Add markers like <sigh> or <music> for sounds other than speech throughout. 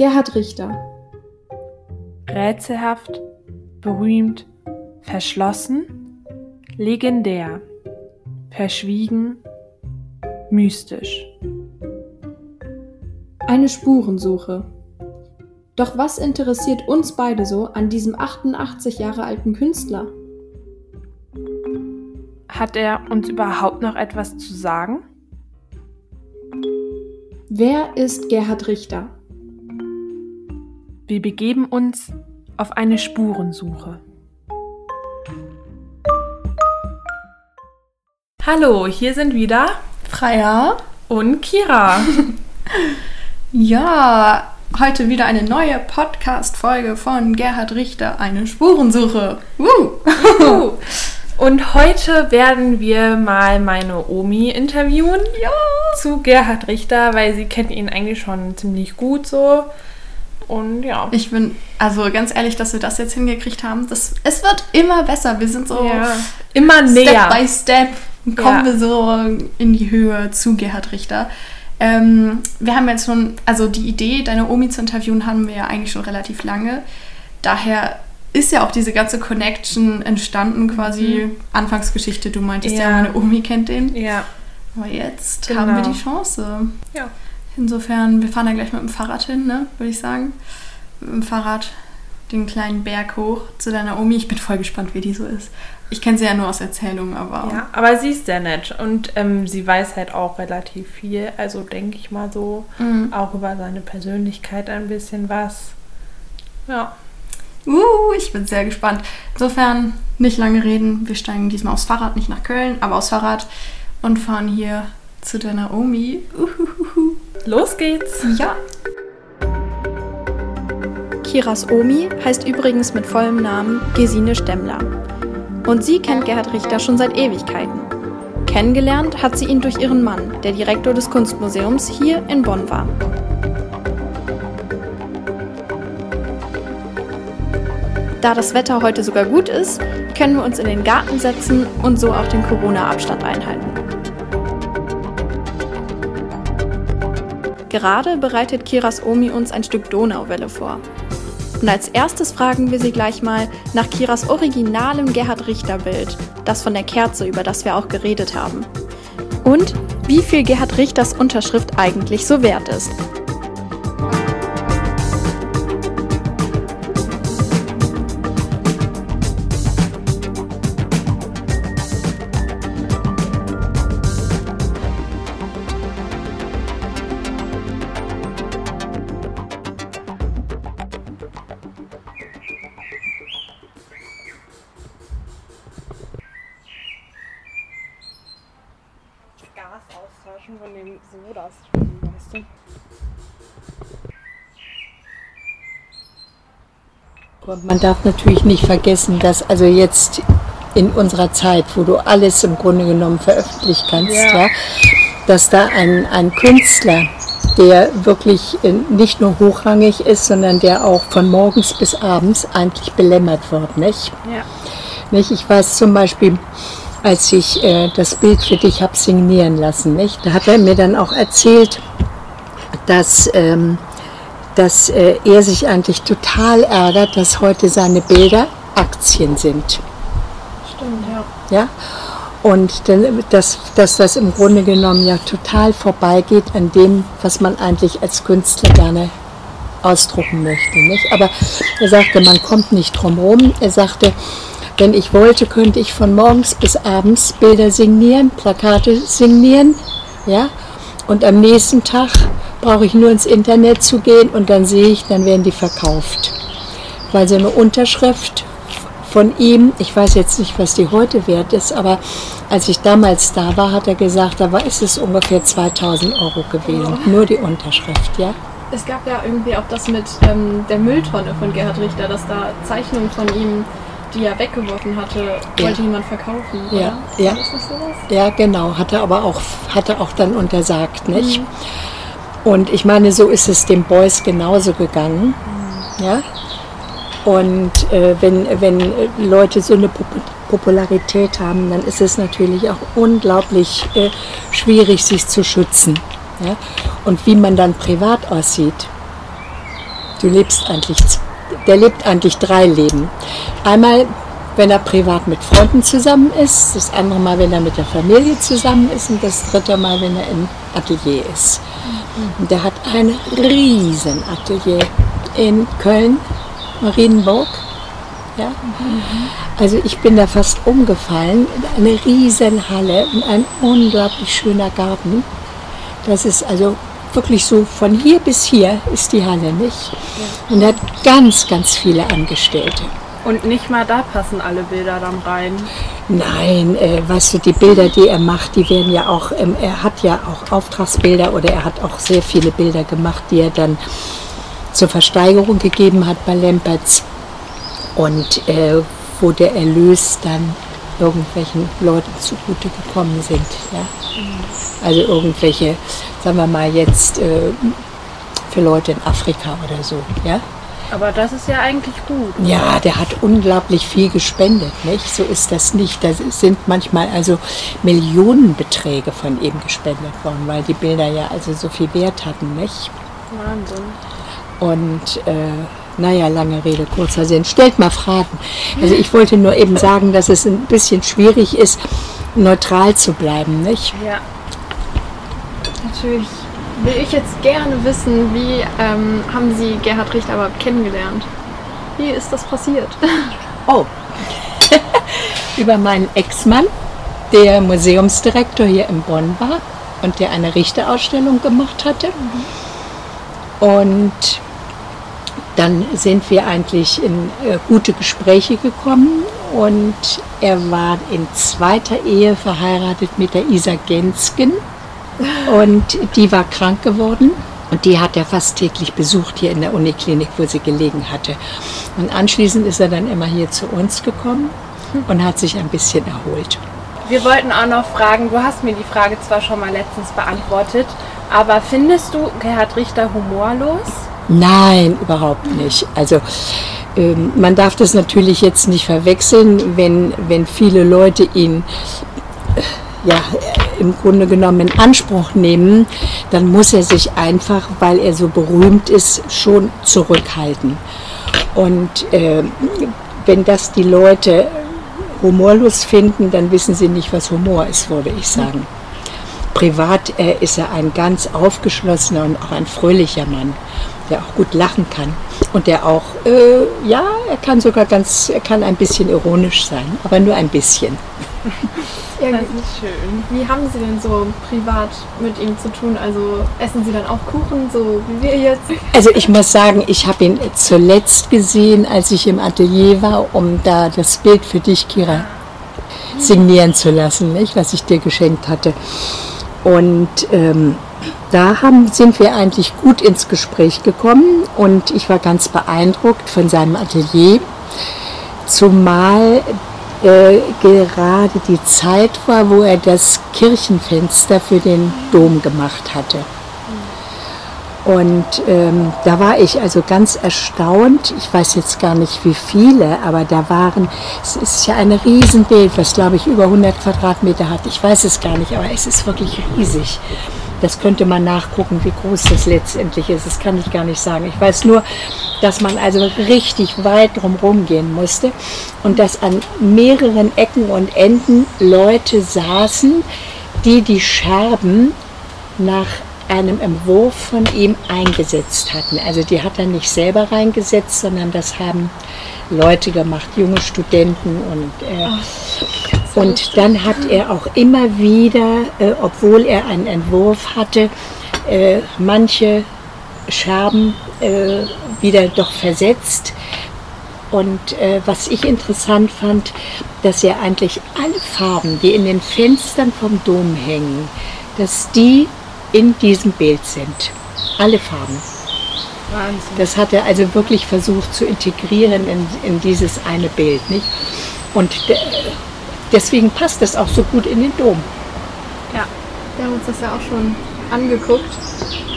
Gerhard Richter. Rätselhaft, berühmt, verschlossen, legendär, verschwiegen, mystisch. Eine Spurensuche. Doch was interessiert uns beide so an diesem 88 Jahre alten Künstler? Hat er uns überhaupt noch etwas zu sagen? Wer ist Gerhard Richter? Wir begeben uns auf eine Spurensuche. Hallo, hier sind wieder Freya und Kira. <laughs> ja, heute wieder eine neue Podcast-Folge von Gerhard Richter, eine Spurensuche. Und heute werden wir mal meine Omi interviewen ja. zu Gerhard Richter, weil sie kennt ihn eigentlich schon ziemlich gut so. Und ja. Ich bin, also ganz ehrlich, dass wir das jetzt hingekriegt haben, das, es wird immer besser. Wir sind so ja. immer näher. Step by Step kommen ja. wir so in die Höhe zu Gerhard Richter. Ähm, wir haben jetzt schon, also die Idee, deine Omi zu interviewen, haben wir ja eigentlich schon relativ lange. Daher ist ja auch diese ganze Connection entstanden, quasi mhm. Anfangsgeschichte. Du meintest ja. ja, meine Omi kennt den. Ja. Aber jetzt genau. haben wir die Chance. Ja. Insofern, wir fahren da gleich mit dem Fahrrad hin, ne, würde ich sagen. Mit dem Fahrrad den kleinen Berg hoch zu deiner Omi. Ich bin voll gespannt, wie die so ist. Ich kenne sie ja nur aus Erzählungen, aber. Ja, aber sie ist sehr nett und ähm, sie weiß halt auch relativ viel. Also denke ich mal so. Mhm. Auch über seine Persönlichkeit ein bisschen was. Ja. Uh, ich bin sehr gespannt. Insofern nicht lange reden. Wir steigen diesmal aufs Fahrrad, nicht nach Köln, aber aufs Fahrrad und fahren hier zu deiner Omi. Uhuhuhu. Los geht's. Ja. Kiras Omi heißt übrigens mit vollem Namen Gesine Stemmler. Und sie kennt Gerhard Richter schon seit Ewigkeiten. Kennengelernt hat sie ihn durch ihren Mann, der Direktor des Kunstmuseums hier in Bonn war. Da das Wetter heute sogar gut ist, können wir uns in den Garten setzen und so auch den Corona-Abstand einhalten. Gerade bereitet Kiras Omi uns ein Stück Donauwelle vor. Und als erstes fragen wir sie gleich mal nach Kiras originalem Gerhard Richter Bild, das von der Kerze, über das wir auch geredet haben. Und wie viel Gerhard Richters Unterschrift eigentlich so wert ist. Man darf natürlich nicht vergessen, dass also jetzt in unserer Zeit, wo du alles im Grunde genommen veröffentlichen kannst, ja. ja dass da ein, ein Künstler, der wirklich äh, nicht nur hochrangig ist, sondern der auch von morgens bis abends eigentlich belämmert wird. Nicht? Ja. Nicht? Ich weiß zum Beispiel, als ich äh, das Bild für dich habe signieren lassen, nicht? da hat er mir dann auch erzählt, dass ähm, dass äh, er sich eigentlich total ärgert, dass heute seine Bilder Aktien sind. Stimmt, ja. Ja? Und dass, dass das im Grunde genommen ja total vorbeigeht an dem, was man eigentlich als Künstler gerne ausdrucken möchte. Nicht? Aber er sagte, man kommt nicht drum herum. Er sagte, wenn ich wollte, könnte ich von morgens bis abends Bilder signieren, Plakate signieren. Ja? Und am nächsten Tag brauche ich nur ins Internet zu gehen und dann sehe ich, dann werden die verkauft. Weil so eine Unterschrift von ihm, ich weiß jetzt nicht, was die heute wert ist, aber als ich damals da war, hat er gesagt, da war, ist es ungefähr 2000 Euro gewesen. Oh. Nur die Unterschrift, ja. Es gab ja irgendwie auch das mit ähm, der Mülltonne von Gerhard Richter, dass da Zeichnungen von ihm die er weggeworfen hatte, ja. wollte jemand verkaufen. Ja, oder? ja. ja, genau. Hatte aber auch, hatte auch dann untersagt, nicht? Mhm. Und ich meine, so ist es den Boys genauso gegangen. Mhm. Ja? Und äh, wenn, wenn Leute so eine Pop Popularität haben, dann ist es natürlich auch unglaublich äh, schwierig, sich zu schützen. Ja? Und wie man dann privat aussieht, du lebst eigentlich, der lebt eigentlich drei Leben. Einmal, wenn er privat mit Freunden zusammen ist, das andere Mal, wenn er mit der Familie zusammen ist und das dritte Mal, wenn er im Atelier ist. Und der hat ein riesen Atelier in Köln, Marienburg. Ja? Also ich bin da fast umgefallen. Eine riesen Halle und ein unglaublich schöner Garten. Das ist also wirklich so von hier bis hier ist die Halle nicht. Und er hat ganz, ganz viele Angestellte. Und nicht mal da passen alle Bilder dann rein. Nein, äh, weißt du, die Bilder, die er macht, die werden ja auch, ähm, er hat ja auch Auftragsbilder oder er hat auch sehr viele Bilder gemacht, die er dann zur Versteigerung gegeben hat bei Lempertz und äh, wo der Erlös dann irgendwelchen Leuten zugute gekommen sind. Ja? Also irgendwelche, sagen wir mal jetzt, äh, für Leute in Afrika oder so. Ja? Aber das ist ja eigentlich gut. Ja, der hat unglaublich viel gespendet, nicht? So ist das nicht. Da sind manchmal also Millionenbeträge von ihm gespendet worden, weil die Bilder ja also so viel Wert hatten, nicht? Wahnsinn. Und äh, naja, lange Rede, kurzer Sinn. Stellt mal Fragen. Also ich wollte nur eben sagen, dass es ein bisschen schwierig ist, neutral zu bleiben, nicht? Ja. Natürlich will ich jetzt gerne wissen, wie ähm, haben Sie Gerhard Richter überhaupt kennengelernt? Wie ist das passiert? <laughs> Oh, <laughs> über meinen Ex-Mann, der Museumsdirektor hier in Bonn war und der eine Richterausstellung gemacht hatte. Und dann sind wir eigentlich in äh, gute Gespräche gekommen und er war in zweiter Ehe verheiratet mit der Isa Gensken und die war krank geworden und die hat er fast täglich besucht hier in der Uniklinik, wo sie gelegen hatte. Und anschließend ist er dann immer hier zu uns gekommen und hat sich ein bisschen erholt. Wir wollten auch noch fragen, du hast mir die Frage zwar schon mal letztens beantwortet, aber findest du Gerhard Richter humorlos? Nein, überhaupt nicht. Also ähm, man darf das natürlich jetzt nicht verwechseln, wenn, wenn viele Leute ihn ja, im Grunde genommen in Anspruch nehmen, dann muss er sich einfach, weil er so berühmt ist, schon zurückhalten. Und äh, wenn das die Leute humorlos finden, dann wissen sie nicht, was Humor ist, würde ich sagen. Privat äh, ist er ein ganz aufgeschlossener und auch ein fröhlicher Mann, der auch gut lachen kann und der auch, äh, ja, er kann sogar ganz, er kann ein bisschen ironisch sein, aber nur ein bisschen. <laughs> Das ist schön. Wie haben Sie denn so privat mit ihm zu tun? Also essen Sie dann auch Kuchen, so wie wir jetzt? <laughs> Also ich muss sagen, ich habe ihn zuletzt gesehen, als ich im Atelier war, um da das Bild für dich, Kira, signieren zu lassen, nicht, was ich dir geschenkt hatte. Und ähm, da haben, sind wir eigentlich gut ins Gespräch gekommen und ich war ganz beeindruckt von seinem Atelier, zumal äh, gerade die Zeit war, wo er das Kirchenfenster für den Dom gemacht hatte. Und ähm, da war ich also ganz erstaunt. Ich weiß jetzt gar nicht, wie viele, aber da waren, es ist ja ein Riesenbild, was glaube ich über 100 Quadratmeter hat. Ich weiß es gar nicht, aber es ist wirklich riesig. Das könnte man nachgucken, wie groß das letztendlich ist. Das kann ich gar nicht sagen. Ich weiß nur, dass man also richtig weit drumherum gehen musste und dass an mehreren Ecken und Enden Leute saßen, die die Scherben nach einem Entwurf von ihm eingesetzt hatten. Also die hat er nicht selber reingesetzt, sondern das haben Leute gemacht, junge Studenten und äh, und dann hat er auch immer wieder, äh, obwohl er einen Entwurf hatte, äh, manche Scherben äh, wieder doch versetzt. Und äh, was ich interessant fand, dass er eigentlich alle Farben, die in den Fenstern vom Dom hängen, dass die in diesem Bild sind. Alle Farben. Wahnsinn. Das hat er also wirklich versucht zu integrieren in, in dieses eine Bild. Nicht? Und deswegen passt es auch so gut in den Dom. Ja, wir haben uns das ja auch schon angeguckt.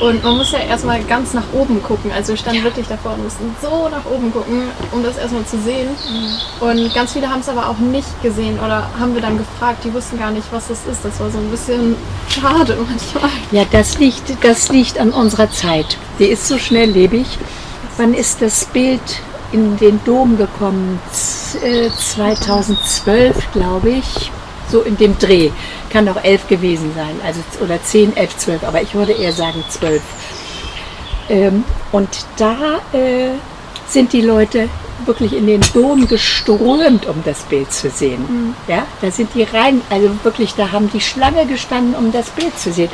Und man muss ja erstmal ganz nach oben gucken. Also wir standen ja. wirklich davor und mussten so nach oben gucken, um das erstmal zu sehen. Mhm. Und ganz viele haben es aber auch nicht gesehen oder haben wir dann gefragt, die wussten gar nicht, was das ist. Das war so ein bisschen schade manchmal. Ja, das liegt, das liegt an unserer Zeit. Die ist so schnelllebig. Wann ist das Bild in den Dom gekommen? Z 2012, glaube ich. So in dem Dreh. Kann auch elf gewesen sein. Also, oder zehn, elf, zwölf. Aber ich würde eher sagen zwölf. Ähm, und da äh, sind die Leute wirklich in den Dom geströmt, um das Bild zu sehen. Mhm. Ja, da sind die rein, also wirklich, da haben die Schlange gestanden, um das Bild zu sehen.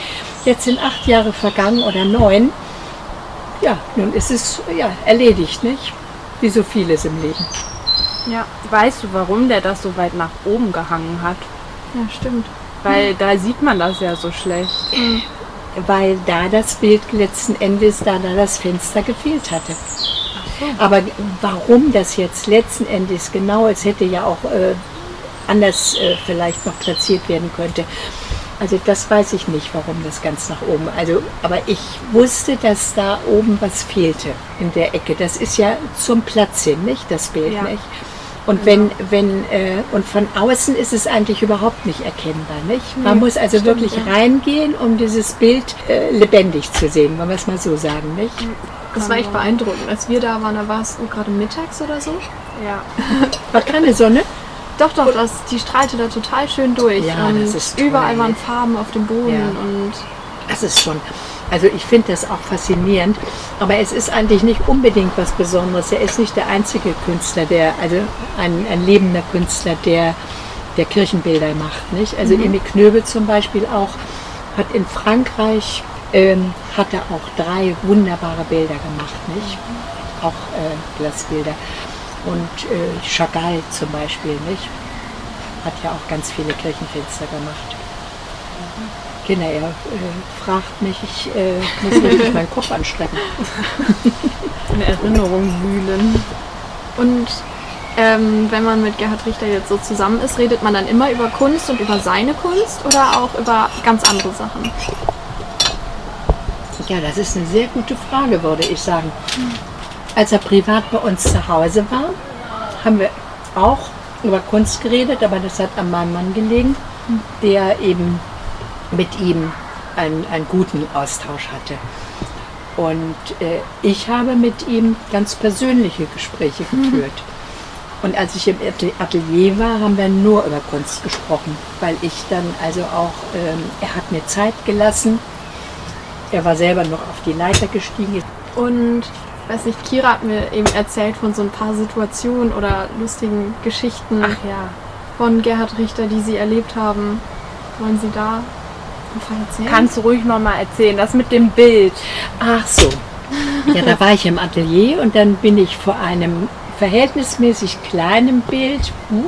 Jetzt sind acht Jahre vergangen oder neun. Ja, nun ist es ja erledigt, nicht? Wie so vieles im Leben. Ja, weißt du, warum der das so weit nach oben gehangen hat? Ja, stimmt. Weil mhm. da sieht man das ja so schlecht. Mhm. Weil da das Bild letzten Endes, da, da das Fenster gefehlt hatte. Aber warum das jetzt letzten Endes genau, es hätte ja auch äh, anders äh, vielleicht noch platziert werden könnte. Also das weiß ich nicht, warum das ganz nach oben. Also, aber ich wusste, dass da oben was fehlte in der Ecke. Das ist ja zum Platz hin, nicht das Bild, ja. nicht? Und wenn, wenn, äh, und von außen ist es eigentlich überhaupt nicht erkennbar, nicht? Man nee, muss also stimmt, wirklich ja. reingehen, um dieses Bild äh, lebendig zu sehen, wollen wir es mal so sagen, nicht? Das war echt beeindruckend. Als wir da waren, da war es gerade mittags oder so. Ja. <laughs> War keine Sonne? Doch, doch, das, die strahlte da total schön durch. Ja, und das ist toll. Überall waren Farben auf dem Boden ja. und. Das ist schon. Also ich finde das auch faszinierend, aber es ist eigentlich nicht unbedingt was Besonderes. Er ist nicht der einzige Künstler, der, also ein, ein lebender Künstler, der, der Kirchenbilder macht. Nicht? Also mhm. Emil Knöbel zum Beispiel auch hat in Frankreich ähm, hat er auch drei wunderbare Bilder gemacht, nicht? Auch äh, Glasbilder. Und äh, Chagall zum Beispiel, nicht? Hat ja auch ganz viele Kirchenfenster gemacht. Genau, er äh, fragt mich, ich äh, muss wirklich meinen Kopf anstrengen. Eine <laughs> Erinnerung wühlen. Und ähm, wenn man mit Gerhard Richter jetzt so zusammen ist, redet man dann immer über Kunst und über seine Kunst oder auch über ganz andere Sachen? Ja, das ist eine sehr gute Frage, würde ich sagen. Als er privat bei uns zu Hause war, haben wir auch über Kunst geredet, aber das hat an meinem Mann gelegen, der eben mit ihm einen, einen guten Austausch hatte. Und äh, ich habe mit ihm ganz persönliche Gespräche mhm. geführt. Und als ich im Atelier war, haben wir nur über Kunst gesprochen, weil ich dann also auch, ähm, er hat mir Zeit gelassen, er war selber noch auf die Leiter gestiegen. Und weiß nicht, Kira hat mir eben erzählt von so ein paar Situationen oder lustigen Geschichten Ach, ja. von Gerhard Richter, die sie erlebt haben. Wollen Sie da erzählen? Kannst du ruhig noch mal erzählen, das mit dem Bild. Ach so. Ja, da war ich im Atelier und dann bin ich vor einem verhältnismäßig kleinen Bild. Hm,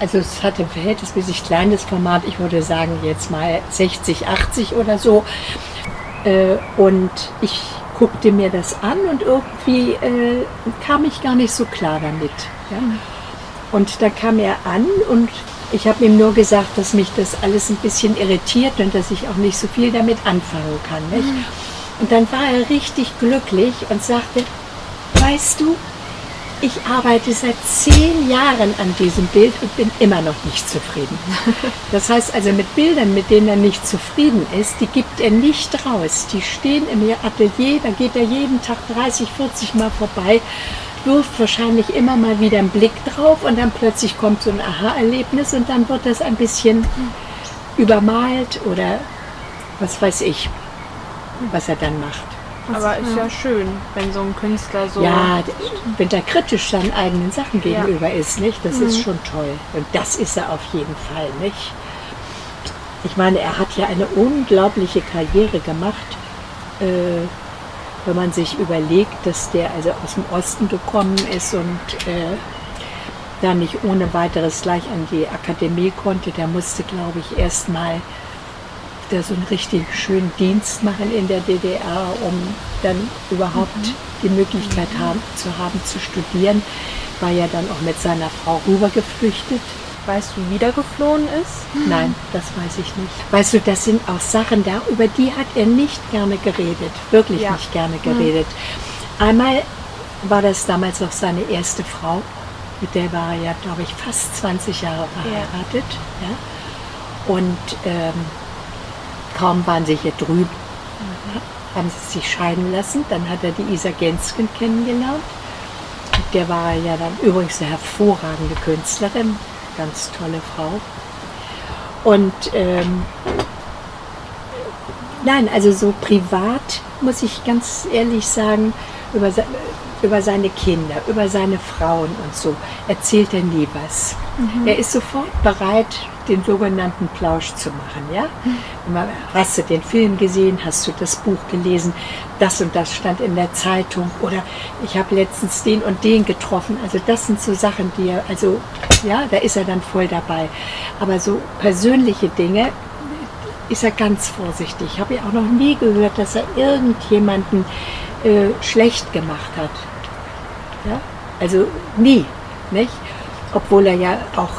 also es hatte ein verhältnismäßig kleines Format, ich würde sagen jetzt mal 60, 80 oder so. Äh, und ich guckte mir das an und irgendwie äh, kam ich gar nicht so klar damit. Ja? Und da kam er an und ich habe ihm nur gesagt, dass mich das alles ein bisschen irritiert und dass ich auch nicht so viel damit anfangen kann. Mhm. Und dann war er richtig glücklich und sagte, weißt du, ich arbeite seit zehn Jahren an diesem Bild und bin immer noch nicht zufrieden. <laughs> Das heißt also mit Bildern, mit denen er nicht zufrieden ist, die gibt er nicht raus. Die stehen im Atelier, da geht er jeden Tag 30, 40 Mal vorbei, wirft wahrscheinlich immer mal wieder einen Blick drauf und dann plötzlich kommt so ein Aha-Erlebnis und dann wird das ein bisschen übermalt oder was weiß ich, was er dann macht. Aber ist ja schön, wenn so ein Künstler so. Ja, wenn er kritisch seinen eigenen Sachen gegenüber ja. ist, nicht? Das mhm. ist schon toll. Und das ist er auf jeden Fall, nicht? Ich meine, er hat ja eine unglaubliche Karriere gemacht, äh, wenn man sich überlegt, dass der also aus dem Osten gekommen ist und äh, da nicht ohne weiteres gleich an die Akademie konnte. Der musste, glaube ich, erst mal da so einen richtig schönen Dienst machen in der DDR, um dann überhaupt mhm. die Möglichkeit mhm. haben, zu haben zu studieren. War ja dann auch mit seiner Frau rübergeflüchtet. Weißt du, wie der geflohen ist? Nein, das weiß ich nicht. Weißt du, das sind auch Sachen da, über die hat er nicht gerne geredet. Wirklich ja. nicht gerne geredet. Mhm. Einmal war das damals noch seine erste Frau. Mit der war er ja, glaube ich, fast 20 Jahre verheiratet. Ja. ja. Und ähm, kaum waren sie hier drüben, haben sie sich scheiden lassen. Dann hat er die Isa Gensken kennengelernt. Mit der war er ja dann übrigens eine hervorragende Künstlerin, ganz tolle Frau. Und ähm, nein, also so privat muss ich ganz ehrlich sagen, über, über seine Kinder, über seine Frauen und so erzählt er nie was. Mhm. Er ist sofort bereit, den sogenannten Plausch zu machen. Ja? Hast du den Film gesehen? Hast du das Buch gelesen? Das und das stand in der Zeitung. Oder ich habe letztens den und den getroffen. Also das sind so Sachen, die er, also ja, da ist er dann voll dabei. Aber so persönliche Dinge ist er ganz vorsichtig. Ich habe ja auch noch nie gehört, dass er irgendjemanden äh, schlecht gemacht hat. Ja? Also nie, nicht? Obwohl er ja auch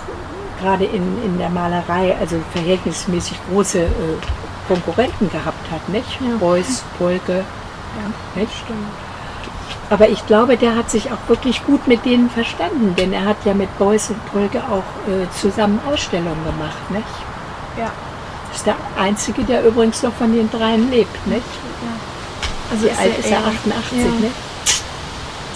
gerade in, in der Malerei also verhältnismäßig große äh, Konkurrenten gehabt hat, nicht? Ja. Beuys, Polke, ja. nicht? Stimmt. Aber ich glaube, der hat sich auch wirklich gut mit denen verstanden, denn er hat ja mit Beuys und Polke auch äh, zusammen Ausstellungen gemacht, nicht? Ja. Ist der einzige, der übrigens noch von den dreien lebt, nicht? Ja. Also Wie alt ist er? 88, ja. ne?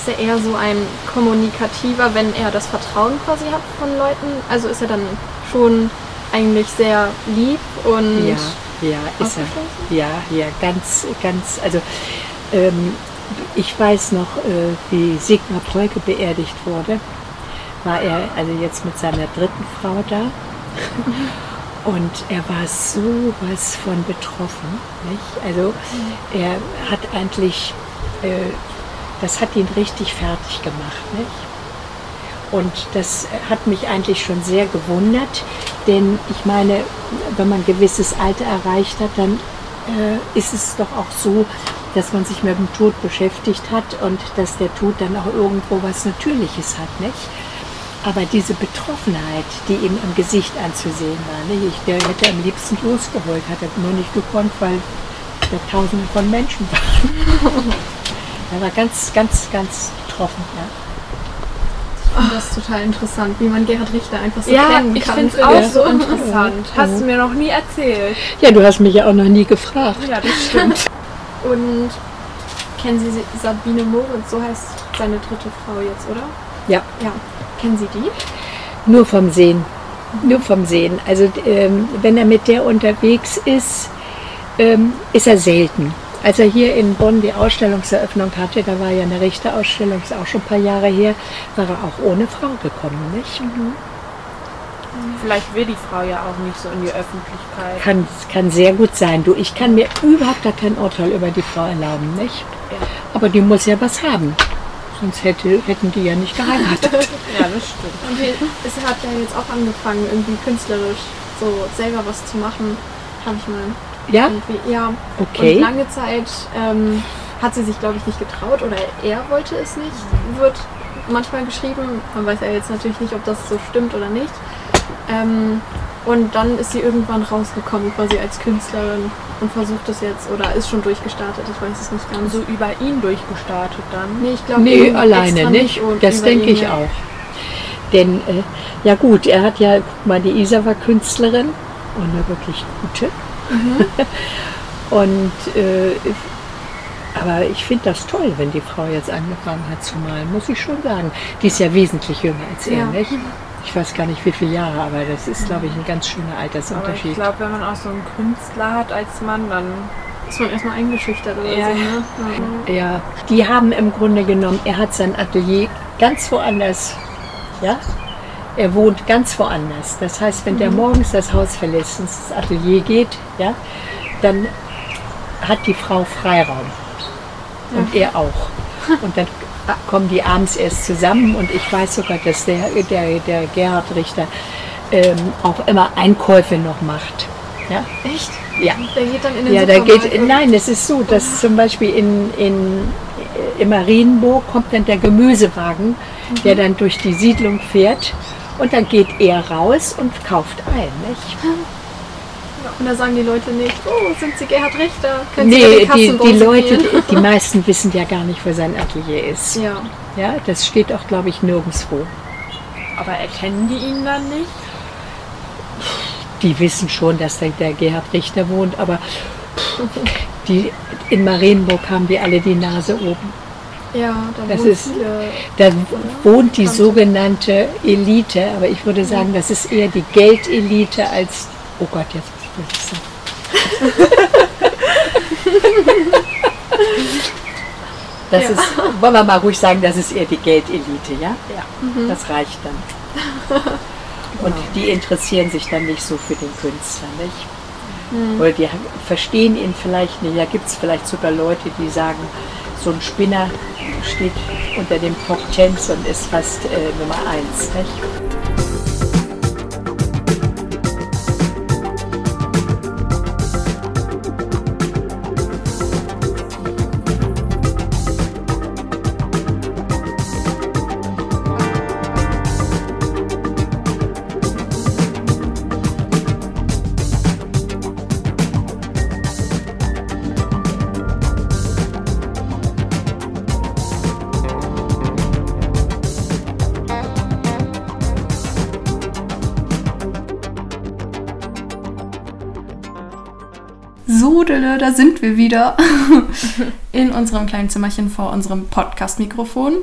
Ist er eher so ein kommunikativer, wenn er das Vertrauen quasi hat von Leuten? Also ist er dann schon eigentlich sehr lieb und. Ja, ja, ist er. Ja, ja, ganz, ganz, also ähm, ich weiß noch, äh, wie Sigmar Polke beerdigt wurde, war er also jetzt mit seiner dritten Frau da. <laughs> Und er war so was von betroffen. Nicht? Also er hat eigentlich, äh, das hat ihn richtig fertig gemacht. Nicht? Und das hat mich eigentlich schon sehr gewundert, denn ich meine, wenn man ein gewisses Alter erreicht hat, dann äh, ist es doch auch so, dass man sich mit dem Tod beschäftigt hat und dass der Tod dann auch irgendwo was Natürliches hat, nicht? Aber diese Betroffenheit, die ihm im Gesicht anzusehen war, nicht? Ich, der hätte am liebsten losgeholt, hat er nur nicht gekonnt, weil da Tausende von Menschen waren. <laughs> er war ganz, ganz, ganz betroffen. Ja. Ich finde das total interessant, wie man Gerhard Richter einfach so ja, kennen ich finde es auch so interessant. Hast du mir noch nie erzählt. Ja, du hast mich ja auch noch nie gefragt. Ja, das stimmt. Und kennen Sie Sabine Moritz, so heißt seine dritte Frau jetzt, oder? Ja. Ja. Kennen Sie die? Nur vom Sehen. Nur vom Sehen. Also ähm, wenn er mit der unterwegs ist, ähm, ist er selten. Als er hier in Bonn die Ausstellungseröffnung hatte, da war ja eine Richterausstellung, ist auch schon ein paar Jahre her, war er auch ohne Frau gekommen, nicht? Mhm. Vielleicht will die Frau ja auch nicht so in die Öffentlichkeit. Kann, kann sehr gut sein. Du, ich kann mir überhaupt gar kein Urteil über die Frau erlauben, nicht? Ja. Aber die muss ja was haben. Sonst hätte, hätten die ja nicht geheiratet. <laughs> ja, das stimmt. Und es hat ja jetzt auch angefangen, irgendwie künstlerisch so selber was zu machen, habe ich mal. Ja? Irgendwie. Ja. Okay. Und lange Zeit ähm, hat sie sich, glaube ich, nicht getraut oder er wollte es nicht, wird manchmal geschrieben. Man weiß ja jetzt natürlich nicht, ob das so stimmt oder nicht. Ähm, und dann ist sie irgendwann rausgekommen, quasi als Künstlerin und versucht es jetzt oder ist schon durchgestartet. Ich weiß es nicht ganz. So über ihn durchgestartet dann? Nee, ich glaube nee, alleine nicht. Das denke ich ja. auch. Denn, äh, ja gut, er hat ja, guck mal, die Isa war Künstlerin und eine wirklich gute. Mhm. <laughs> und, äh, aber ich finde das toll, wenn die Frau jetzt angefangen hat zu malen, muss ich schon sagen. Die ist ja wesentlich jünger als er, ja. nicht? ich weiß gar nicht wie viele Jahre, aber das ist, glaube ich, ein ganz schöner Altersunterschied. Aber ich glaube, wenn man auch so einen Künstler hat als Mann, dann ist man erstmal eingeschüchtert oder ja. so. Ne? Ja, die haben im Grunde genommen, er hat sein Atelier ganz woanders. Ja, er wohnt ganz woanders. Das heißt, wenn mhm. der morgens das Haus verlässt und ins Atelier geht, ja, dann hat die Frau Freiraum. Und ja. er auch. <laughs> Und dann kommen die abends erst zusammen und ich weiß sogar, dass der, der, der Gerhard Richter ähm, auch immer Einkäufe noch macht. Ja? Echt? Ja. Der geht dann in den ja, der geht, Nein, es ist so, dass zum Beispiel in, in, in Marienburg kommt dann der Gemüsewagen, mhm. der dann durch die Siedlung fährt und dann geht er raus und kauft ein. Nicht? Und da sagen die Leute nicht, oh, sind Sie Gerhard Richter? Können nee, die, die, die Leute, die, die, meisten wissen ja gar nicht, wo sein Atelier ist. Ja. Ja, das steht auch, glaube ich, nirgendwo. Aber erkennen die ihn dann nicht? Die wissen schon, dass der, der Gerhard Richter wohnt, aber die, in Marienburg haben die alle die Nase oben. Ja, da, das ist, da wohnt die sogenannte Elite, aber ich würde sagen, das ist eher die Geldelite als, oh Gott, jetzt muss ich sagen. <laughs> Das ja. ist, wollen wir mal ruhig sagen, das ist eher die Geldelite, ja? Ja. Mhm. Das <laughs> reicht dann. Und genau. die interessieren sich dann nicht so für den Künstler, nicht? Mhm. Oder die verstehen ihn vielleicht nicht. Da gibt es vielleicht sogar Leute, die sagen, so ein Spinner steht unter dem Top Tens und ist fast äh, Nummer eins. Nicht? Sudele, da sind wir wieder <laughs> in unserem kleinen Zimmerchen vor unserem Podcast-Mikrofon.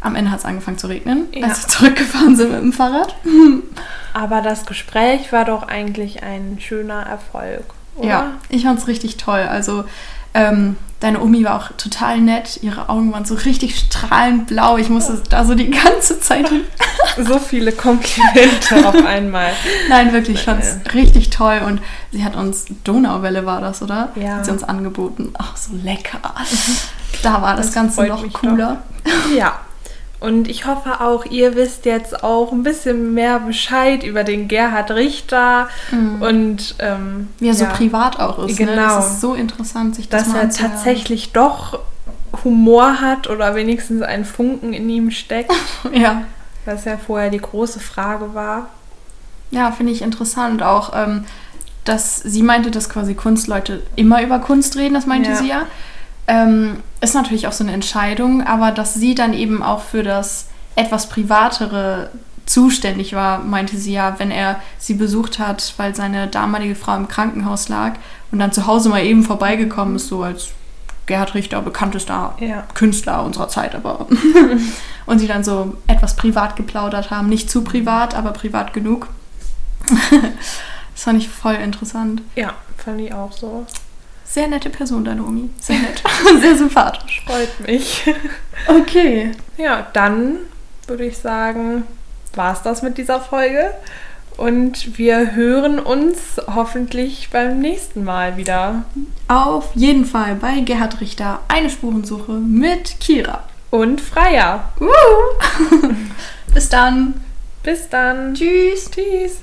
Am Ende hat es angefangen zu regnen, ja. als wir zurückgefahren sind mit dem Fahrrad. <laughs> Aber das Gespräch war doch eigentlich ein schöner Erfolg, oder? Ja, ich fand es richtig toll. Also ähm, deine Omi war auch total nett. Ihre Augen waren so richtig strahlend blau. Ich musste da so die ganze Zeit hin. <laughs> so viele Komplimente auf einmal. Nein, wirklich, ich fand es richtig toll. Und sie hat uns, Donauwelle war das, oder? Ja. Hat sie uns angeboten. Ach, so lecker. Da war das, das Ganze noch cooler. Doch. Ja, und ich hoffe auch, ihr wisst jetzt auch ein bisschen mehr Bescheid über den Gerhard Richter mhm. und ähm, wie er ja, so privat auch ist. Genau. Ne? Das ist so interessant, sich das Dass er tatsächlich doch Humor hat oder wenigstens ein Funken in ihm steckt. <laughs> ja. Was ja vorher die große Frage war. Ja, finde ich interessant auch. Ähm, dass sie meinte, dass quasi Kunstleute immer über Kunst reden, das meinte ja. sie ja. Ähm, ist natürlich auch so eine Entscheidung, aber dass sie dann eben auch für das etwas Privatere zuständig war, meinte sie ja, wenn er sie besucht hat, weil seine damalige Frau im Krankenhaus lag und dann zu Hause mal eben vorbeigekommen ist, so als Gerhard Richter, bekanntester ja. Künstler unserer Zeit, aber. <laughs> und sie dann so etwas privat geplaudert haben. Nicht zu privat, aber privat genug. <laughs> das fand ich voll interessant. Ja, fand ich auch so. Sehr nette Person, deine Omi. Sehr nett. <laughs> <laughs> Sehr sympathisch. Freut mich. Okay. Ja, dann würde ich sagen, war es das mit dieser Folge. Und wir hören uns hoffentlich beim nächsten Mal wieder. Auf jeden Fall bei Gerhard Richter eine Spurensuche mit Kira. Und Freier. Uh. <laughs> Bis dann. Bis dann. Tschüss. Tschüss.